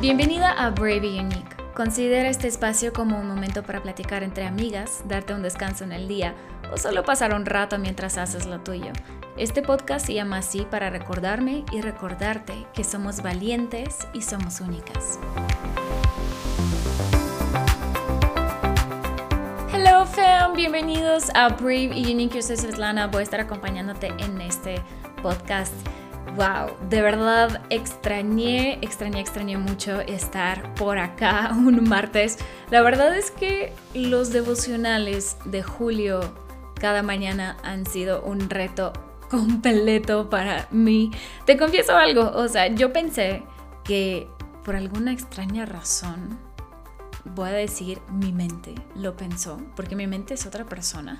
Bienvenida a Brave y Unique. Considera este espacio como un momento para platicar entre amigas, darte un descanso en el día o solo pasar un rato mientras haces lo tuyo. Este podcast se llama así para recordarme y recordarte que somos valientes y somos únicas. Hello fam, bienvenidos a Brave y Unique. Yo soy Svetlana, voy a estar acompañándote en este podcast. Wow, de verdad extrañé, extrañé, extrañé mucho estar por acá un martes. La verdad es que los devocionales de julio cada mañana han sido un reto completo para mí. Te confieso algo, o sea, yo pensé que por alguna extraña razón, voy a decir mi mente lo pensó, porque mi mente es otra persona.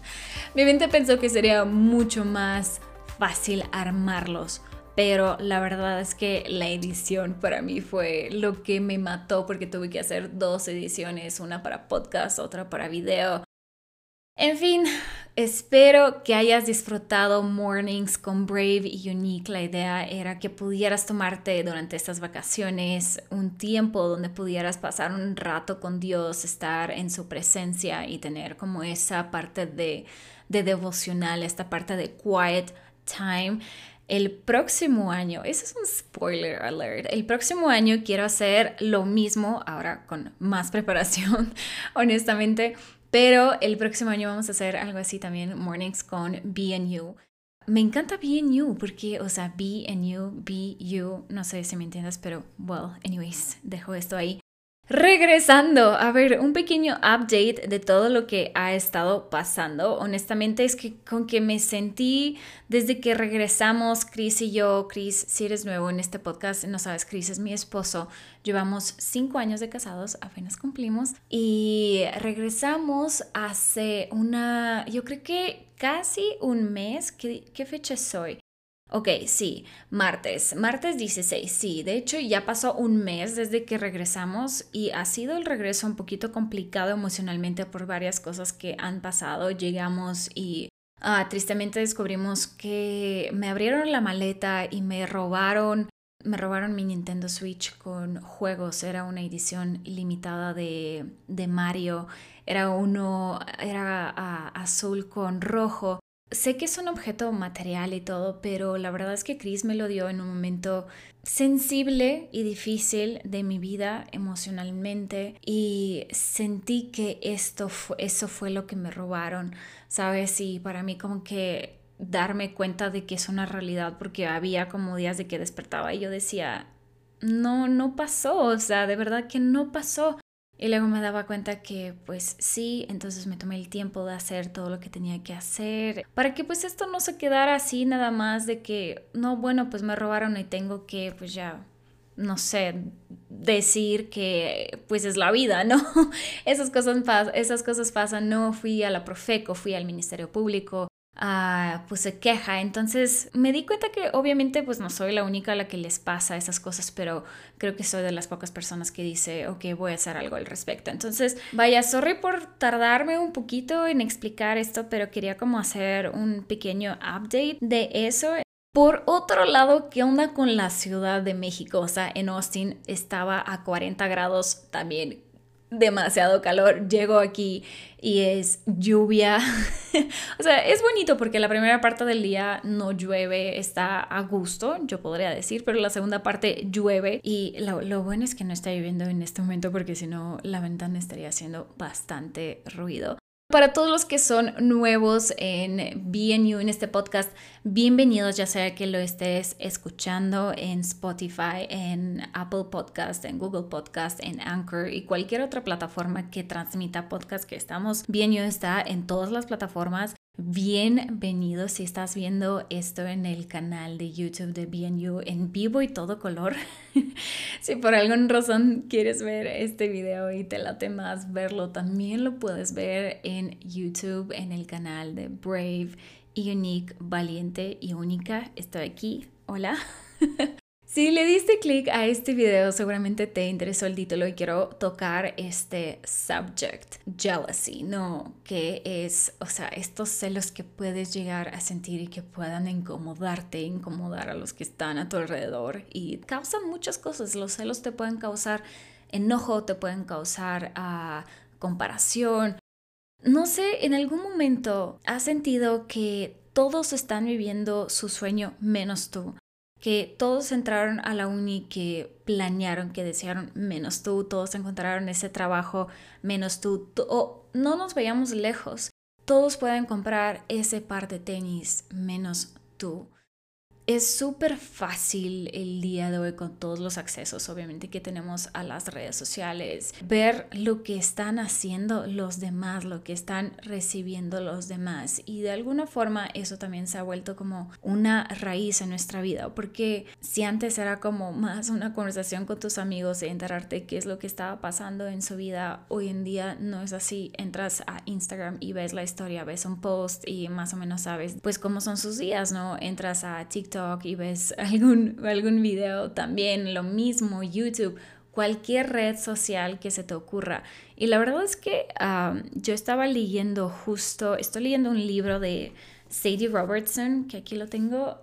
mi mente pensó que sería mucho más fácil armarlos. Pero la verdad es que la edición para mí fue lo que me mató porque tuve que hacer dos ediciones, una para podcast, otra para video. En fin, espero que hayas disfrutado Mornings con Brave y Unique. La idea era que pudieras tomarte durante estas vacaciones un tiempo donde pudieras pasar un rato con Dios, estar en su presencia y tener como esa parte de, de devocional, esta parte de quiet time. El próximo año, eso es un spoiler alert, el próximo año quiero hacer lo mismo, ahora con más preparación, honestamente, pero el próximo año vamos a hacer algo así también, mornings con BNU. Me encanta BNU porque, o sea, BNU, BU, no sé si me entiendes, pero, well, anyways, dejo esto ahí. Regresando, a ver, un pequeño update de todo lo que ha estado pasando. Honestamente es que con que me sentí desde que regresamos, Chris y yo, Chris, si eres nuevo en este podcast, no sabes, Chris es mi esposo. Llevamos cinco años de casados, apenas cumplimos, y regresamos hace una, yo creo que casi un mes. ¿Qué, qué fecha soy? Ok, sí, martes, martes 16, sí, de hecho ya pasó un mes desde que regresamos y ha sido el regreso un poquito complicado emocionalmente por varias cosas que han pasado. Llegamos y ah, tristemente descubrimos que me abrieron la maleta y me robaron, me robaron mi Nintendo Switch con juegos, era una edición limitada de, de Mario, era uno, era ah, azul con rojo sé que es un objeto material y todo, pero la verdad es que Chris me lo dio en un momento sensible y difícil de mi vida emocionalmente y sentí que esto eso fue lo que me robaron, ¿sabes? Y para mí como que darme cuenta de que es una realidad porque había como días de que despertaba y yo decía, no, no pasó, o sea, de verdad que no pasó. Y luego me daba cuenta que pues sí, entonces me tomé el tiempo de hacer todo lo que tenía que hacer para que pues esto no se quedara así nada más de que no, bueno, pues me robaron y tengo que pues ya no sé, decir que pues es la vida, ¿no? Esas cosas, esas cosas pasan, no fui a la Profeco, fui al Ministerio Público, Ah, pues se queja. Entonces me di cuenta que obviamente pues no soy la única a la que les pasa esas cosas, pero creo que soy de las pocas personas que dice, ok, voy a hacer algo al respecto. Entonces, vaya, sorry por tardarme un poquito en explicar esto, pero quería como hacer un pequeño update de eso. Por otro lado, ¿qué onda con la Ciudad de México? O sea, en Austin estaba a 40 grados también demasiado calor, llego aquí y es lluvia. o sea, es bonito porque la primera parte del día no llueve, está a gusto, yo podría decir, pero la segunda parte llueve y lo, lo bueno es que no está lloviendo en este momento porque si no la ventana estaría haciendo bastante ruido. Para todos los que son nuevos en BNU, en este podcast, bienvenidos, ya sea que lo estés escuchando en Spotify, en Apple Podcast, en Google Podcast, en Anchor y cualquier otra plataforma que transmita podcast que estamos. BNU está en todas las plataformas. Bienvenido si estás viendo esto en el canal de YouTube de BNU en vivo y todo color. si por alguna razón quieres ver este video y te late más verlo, también lo puedes ver en YouTube en el canal de Brave, Unique, Valiente y Única. Estoy aquí. Hola. Si le diste clic a este video, seguramente te interesó el título y quiero tocar este subject, jealousy, ¿no? Que es, o sea, estos celos que puedes llegar a sentir y que puedan incomodarte, incomodar a los que están a tu alrededor y causan muchas cosas. Los celos te pueden causar enojo, te pueden causar uh, comparación. No sé, en algún momento has sentido que todos están viviendo su sueño menos tú que todos entraron a la uni que planearon, que desearon menos tú, todos encontraron ese trabajo menos tú, o no nos vayamos lejos, todos pueden comprar ese par de tenis menos tú. Es súper fácil el día de hoy con todos los accesos, obviamente, que tenemos a las redes sociales, ver lo que están haciendo los demás, lo que están recibiendo los demás. Y de alguna forma eso también se ha vuelto como una raíz en nuestra vida, porque si antes era como más una conversación con tus amigos de enterarte qué es lo que estaba pasando en su vida, hoy en día no es así. Entras a Instagram y ves la historia, ves un post y más o menos sabes pues cómo son sus días, ¿no? Entras a TikTok y ves algún, algún video también, lo mismo, YouTube, cualquier red social que se te ocurra. Y la verdad es que yo estaba leyendo justo, estoy leyendo un libro de Sadie Robertson, que aquí lo tengo,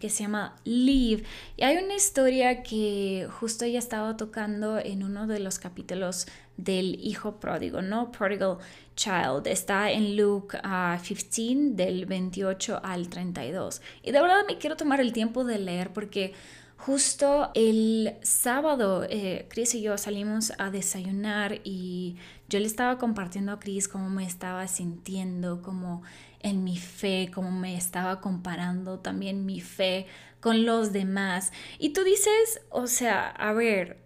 que se llama Leave. Y hay una historia que justo ella estaba tocando en uno de los capítulos del hijo pródigo, ¿no? Prodigal Child. Está en Luke 15 del 28 al 32. Y de verdad me quiero tomar el tiempo de leer porque justo el sábado eh, Chris y yo salimos a desayunar y yo le estaba compartiendo a Chris cómo me estaba sintiendo, como en mi fe, cómo me estaba comparando también mi fe con los demás. Y tú dices, o sea, a ver,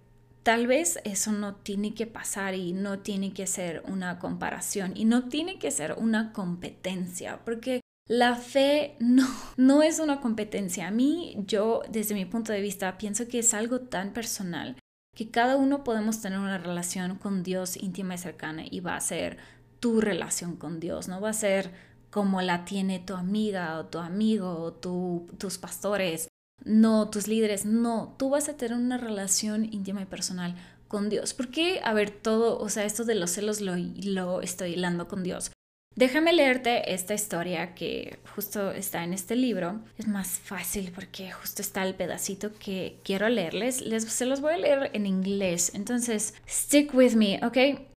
tal vez eso no tiene que pasar y no tiene que ser una comparación y no tiene que ser una competencia, porque la fe no, no es una competencia. A mí, yo, desde mi punto de vista, pienso que es algo tan personal que cada uno podemos tener una relación con Dios íntima y cercana y va a ser tu relación con Dios, no va a ser como la tiene tu amiga o tu amigo o tus pastores, no tus líderes, no, tú vas a tener una relación íntima y personal con Dios. ¿Por qué? A ver, todo, o sea, esto de los celos lo, lo estoy hilando con Dios. Déjame leerte esta historia que justo está en este libro. Es más fácil porque justo está el pedacito que quiero leerles. Les, se los voy a leer en inglés. Entonces, stick with me, ¿ok?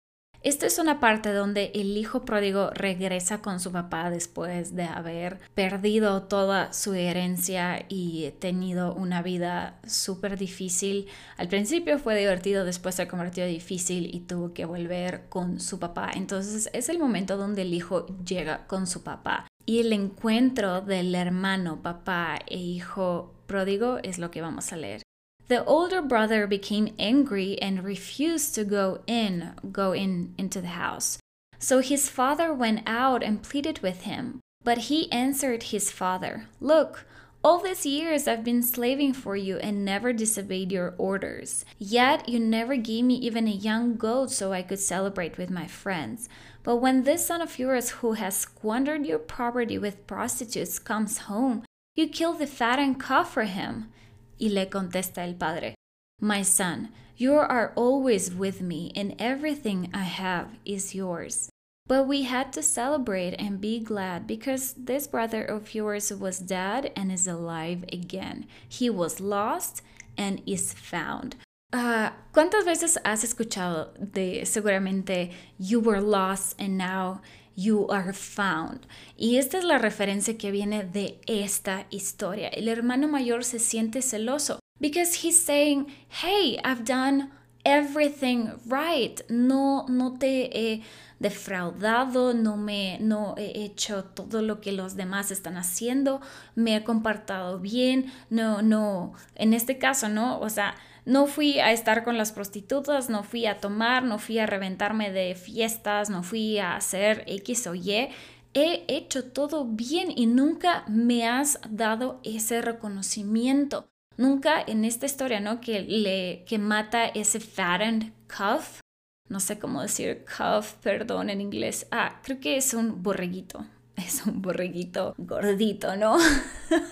Esta es una parte donde el hijo pródigo regresa con su papá después de haber perdido toda su herencia y tenido una vida súper difícil. Al principio fue divertido, después se convirtió difícil y tuvo que volver con su papá. Entonces es el momento donde el hijo llega con su papá. Y el encuentro del hermano, papá e hijo pródigo es lo que vamos a leer. The older brother became angry and refused to go in, go in into the house. So his father went out and pleaded with him. But he answered his father, Look, all these years I've been slaving for you and never disobeyed your orders. Yet you never gave me even a young goat so I could celebrate with my friends. But when this son of yours who has squandered your property with prostitutes comes home, you kill the fat and calf for him. Y le contesta el padre, My son, you are always with me, and everything I have is yours. But we had to celebrate and be glad because this brother of yours was dead and is alive again. He was lost and is found. Uh, ¿Cuántas veces has escuchado de seguramente you were lost and now you are found. Y esta es la referencia que viene de esta historia. El hermano mayor se siente celoso because he's saying, "Hey, I've done everything right. No no te he defraudado, no me no he hecho todo lo que los demás están haciendo, me he comportado bien, no no, en este caso, ¿no? O sea, no fui a estar con las prostitutas, no fui a tomar, no fui a reventarme de fiestas, no fui a hacer X o Y. He hecho todo bien y nunca me has dado ese reconocimiento. Nunca en esta historia, ¿no? Que le que mata ese fattened calf. No sé cómo decir calf, perdón, en inglés. Ah, creo que es un borreguito. Es un borreguito gordito, ¿no?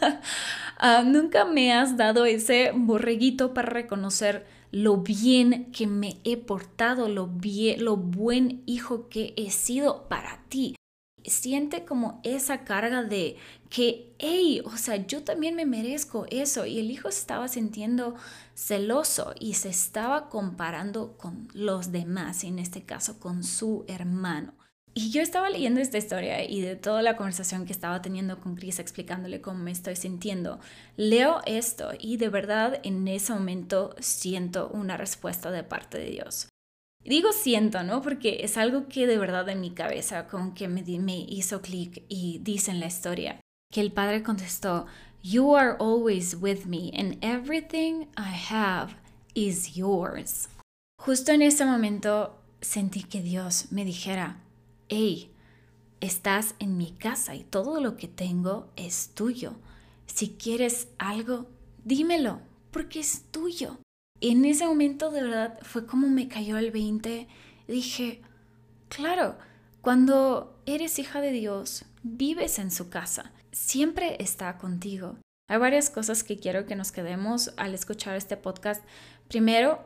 Ah, nunca me has dado ese borreguito para reconocer lo bien que me he portado, lo, bien, lo buen hijo que he sido para ti. Siente como esa carga de que, hey, o sea, yo también me merezco eso. Y el hijo se estaba sintiendo celoso y se estaba comparando con los demás, en este caso con su hermano. Y yo estaba leyendo esta historia y de toda la conversación que estaba teniendo con Chris explicándole cómo me estoy sintiendo, leo esto y de verdad en ese momento siento una respuesta de parte de Dios. Digo siento, ¿no? Porque es algo que de verdad en mi cabeza como que me, me hizo clic y dice en la historia que el padre contestó, You are always with me and everything I have is yours. Justo en ese momento sentí que Dios me dijera, hey, estás en mi casa y todo lo que tengo es tuyo. Si quieres algo, dímelo, porque es tuyo. En ese momento de verdad fue como me cayó el 20. Dije, claro, cuando eres hija de Dios, vives en su casa, siempre está contigo. Hay varias cosas que quiero que nos quedemos al escuchar este podcast. Primero,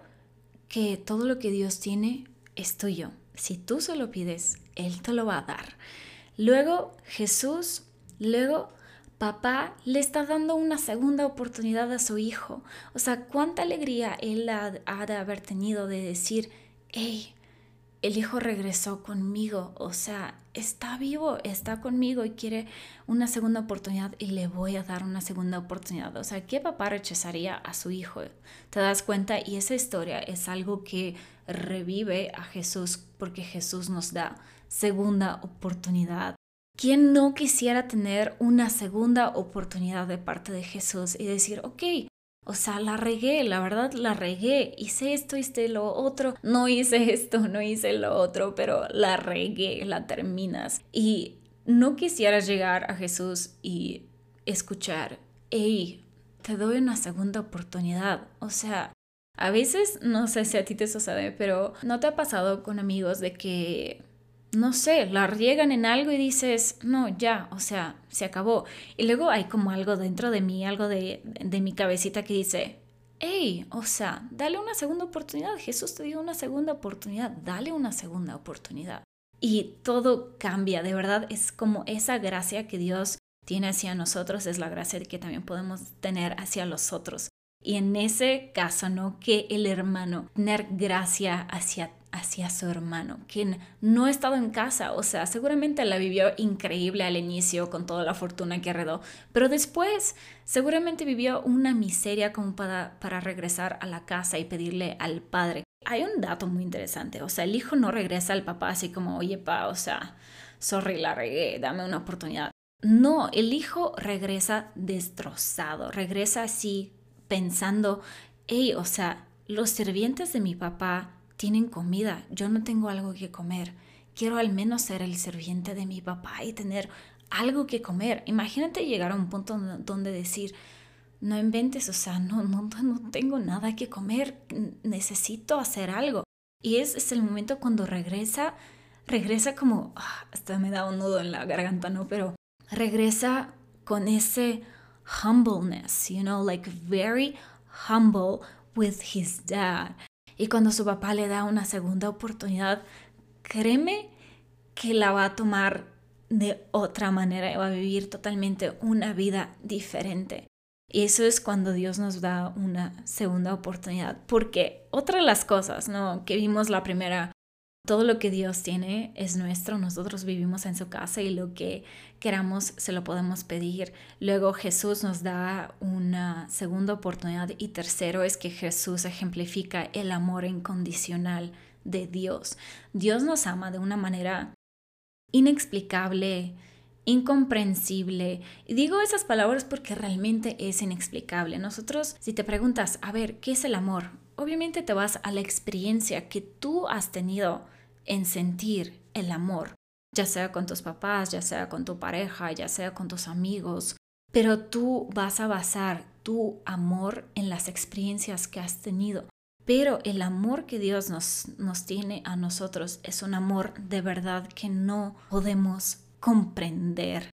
que todo lo que Dios tiene es tuyo. Si tú se lo pides, Él te lo va a dar. Luego Jesús, luego papá le está dando una segunda oportunidad a su hijo. O sea, cuánta alegría Él ha, ha de haber tenido de decir, hey, el hijo regresó conmigo, o sea, está vivo, está conmigo y quiere una segunda oportunidad y le voy a dar una segunda oportunidad. O sea, ¿qué papá rechazaría a su hijo? ¿Te das cuenta? Y esa historia es algo que revive a Jesús porque Jesús nos da segunda oportunidad. ¿Quién no quisiera tener una segunda oportunidad de parte de Jesús y decir, ok, o sea, la regué, la verdad la regué. Hice esto, hice lo otro. No hice esto, no hice lo otro, pero la regué, la terminas. Y no quisieras llegar a Jesús y escuchar, hey, te doy una segunda oportunidad. O sea, a veces, no sé si a ti te sucede, pero ¿no te ha pasado con amigos de que no sé, la riegan en algo y dices, no, ya, o sea, se acabó. Y luego hay como algo dentro de mí, algo de, de mi cabecita que dice, hey, o sea, dale una segunda oportunidad. Jesús te dio una segunda oportunidad, dale una segunda oportunidad. Y todo cambia, de verdad, es como esa gracia que Dios tiene hacia nosotros, es la gracia que también podemos tener hacia los otros. Y en ese caso, ¿no? Que el hermano, tener gracia hacia hacia su hermano, quien no ha estado en casa, o sea, seguramente la vivió increíble al inicio con toda la fortuna que heredó, pero después seguramente vivió una miseria como para, para regresar a la casa y pedirle al padre. Hay un dato muy interesante, o sea, el hijo no regresa al papá así como, oye, pa, o sea, sorry, la regué, dame una oportunidad. No, el hijo regresa destrozado, regresa así pensando, hey, o sea, los sirvientes de mi papá tienen comida, yo no tengo algo que comer. Quiero al menos ser el sirviente de mi papá y tener algo que comer. Imagínate llegar a un punto donde decir, no inventes, o sea, no, no, no tengo nada que comer, necesito hacer algo. Y es el momento cuando regresa, regresa como, ah, hasta me da un nudo en la garganta, ¿no? Pero regresa con ese humbleness, you know, like very humble with his dad. Y cuando su papá le da una segunda oportunidad, créeme que la va a tomar de otra manera y va a vivir totalmente una vida diferente. Y eso es cuando Dios nos da una segunda oportunidad. Porque otra de las cosas, ¿no? Que vimos la primera todo lo que Dios tiene es nuestro, nosotros vivimos en su casa y lo que queramos se lo podemos pedir. Luego Jesús nos da una segunda oportunidad y tercero es que Jesús ejemplifica el amor incondicional de Dios. Dios nos ama de una manera inexplicable, incomprensible. Y digo esas palabras porque realmente es inexplicable. Nosotros, si te preguntas, a ver, ¿qué es el amor? Obviamente te vas a la experiencia que tú has tenido en sentir el amor, ya sea con tus papás, ya sea con tu pareja, ya sea con tus amigos, pero tú vas a basar tu amor en las experiencias que has tenido. Pero el amor que Dios nos, nos tiene a nosotros es un amor de verdad que no podemos comprender.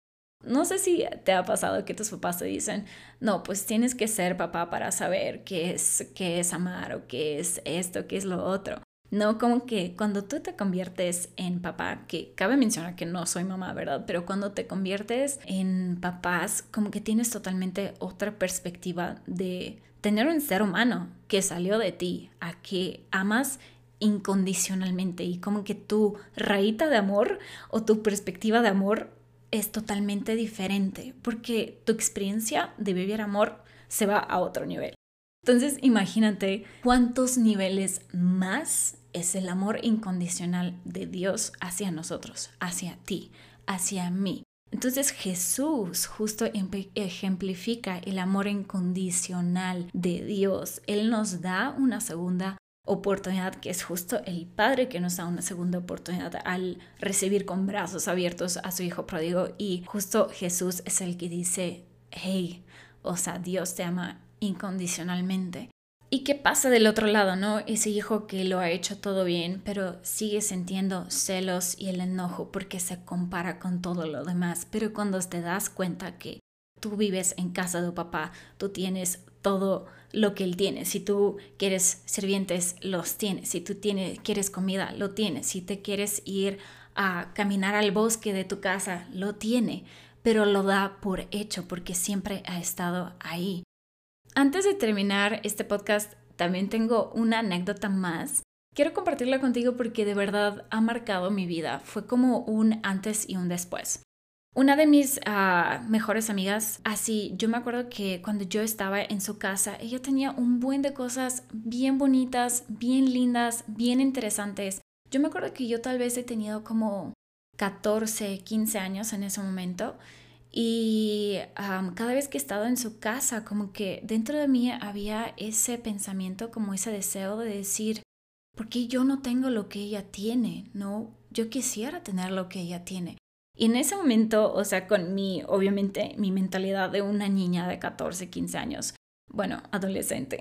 No sé si te ha pasado que tus papás te dicen, no, pues tienes que ser papá para saber qué es, qué es amar o qué es esto, qué es lo otro. No, como que cuando tú te conviertes en papá, que cabe mencionar que no soy mamá, ¿verdad? Pero cuando te conviertes en papás, como que tienes totalmente otra perspectiva de tener un ser humano que salió de ti, a que amas incondicionalmente y como que tu rayita de amor o tu perspectiva de amor es totalmente diferente porque tu experiencia de vivir amor se va a otro nivel. Entonces imagínate cuántos niveles más es el amor incondicional de Dios hacia nosotros, hacia ti, hacia mí. Entonces Jesús justo ejemplifica el amor incondicional de Dios. Él nos da una segunda oportunidad, que es justo el Padre que nos da una segunda oportunidad al recibir con brazos abiertos a su Hijo pródigo. Y justo Jesús es el que dice, hey, o sea, Dios te ama incondicionalmente. ¿Y qué pasa del otro lado, no? Ese hijo que lo ha hecho todo bien, pero sigue sintiendo celos y el enojo porque se compara con todo lo demás. Pero cuando te das cuenta que tú vives en casa de tu papá, tú tienes todo lo que él tiene. Si tú quieres sirvientes, los tienes. Si tú tienes, quieres comida, lo tienes. Si te quieres ir a caminar al bosque de tu casa, lo tiene. Pero lo da por hecho porque siempre ha estado ahí. Antes de terminar este podcast, también tengo una anécdota más. Quiero compartirla contigo porque de verdad ha marcado mi vida. Fue como un antes y un después. Una de mis ah, mejores amigas, así, yo me acuerdo que cuando yo estaba en su casa, ella tenía un buen de cosas bien bonitas, bien lindas, bien interesantes. Yo me acuerdo que yo tal vez he tenido como 14, 15 años en ese momento y cada vez que he estado en su casa, como que dentro de mí había ese pensamiento, como ese deseo de decir, ¿por qué yo no tengo lo que ella tiene? No, yo quisiera tener lo que ella tiene. Y en ese momento, o sea, con mi, obviamente, mi mentalidad de una niña de 14, 15 años, bueno, adolescente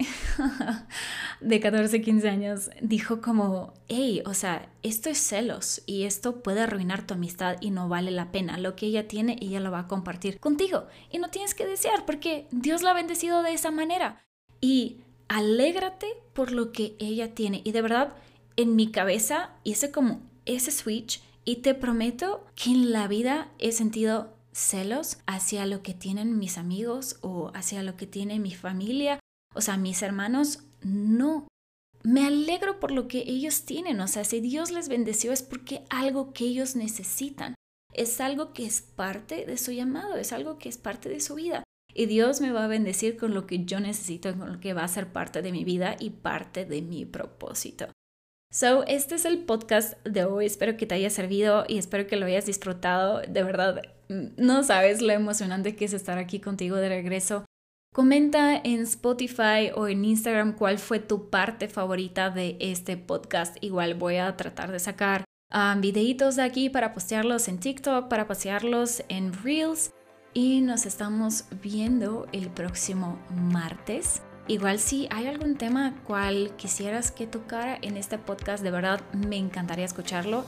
de 14, 15 años, dijo como, hey, o sea, esto es celos y esto puede arruinar tu amistad y no vale la pena. Lo que ella tiene, ella lo va a compartir contigo y no tienes que desear porque Dios la ha bendecido de esa manera. Y alégrate por lo que ella tiene. Y de verdad, en mi cabeza hice como ese switch y te prometo que en la vida he sentido celos hacia lo que tienen mis amigos o hacia lo que tiene mi familia, o sea, mis hermanos, no. Me alegro por lo que ellos tienen, o sea, si Dios les bendeció es porque algo que ellos necesitan, es algo que es parte de su llamado, es algo que es parte de su vida. Y Dios me va a bendecir con lo que yo necesito, con lo que va a ser parte de mi vida y parte de mi propósito. So, este es el podcast de hoy. Espero que te haya servido y espero que lo hayas disfrutado. De verdad, no sabes lo emocionante que es estar aquí contigo de regreso. Comenta en Spotify o en Instagram cuál fue tu parte favorita de este podcast. Igual voy a tratar de sacar um, videitos de aquí para postearlos en TikTok, para postearlos en Reels. Y nos estamos viendo el próximo martes. Igual si hay algún tema cual quisieras que tocara en este podcast, de verdad me encantaría escucharlo.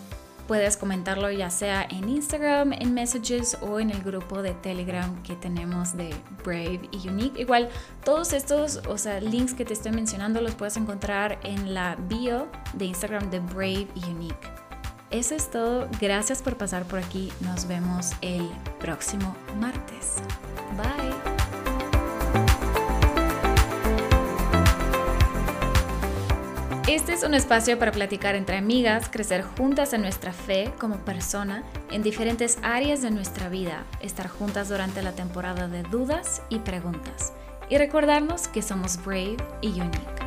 Puedes comentarlo ya sea en Instagram, en Messages o en el grupo de Telegram que tenemos de Brave y Unique. Igual todos estos, o sea, links que te estoy mencionando los puedes encontrar en la bio de Instagram de Brave y Unique. Eso es todo. Gracias por pasar por aquí. Nos vemos el próximo martes. Bye. Este es un espacio para platicar entre amigas, crecer juntas en nuestra fe como persona en diferentes áreas de nuestra vida, estar juntas durante la temporada de dudas y preguntas y recordarnos que somos brave y unique.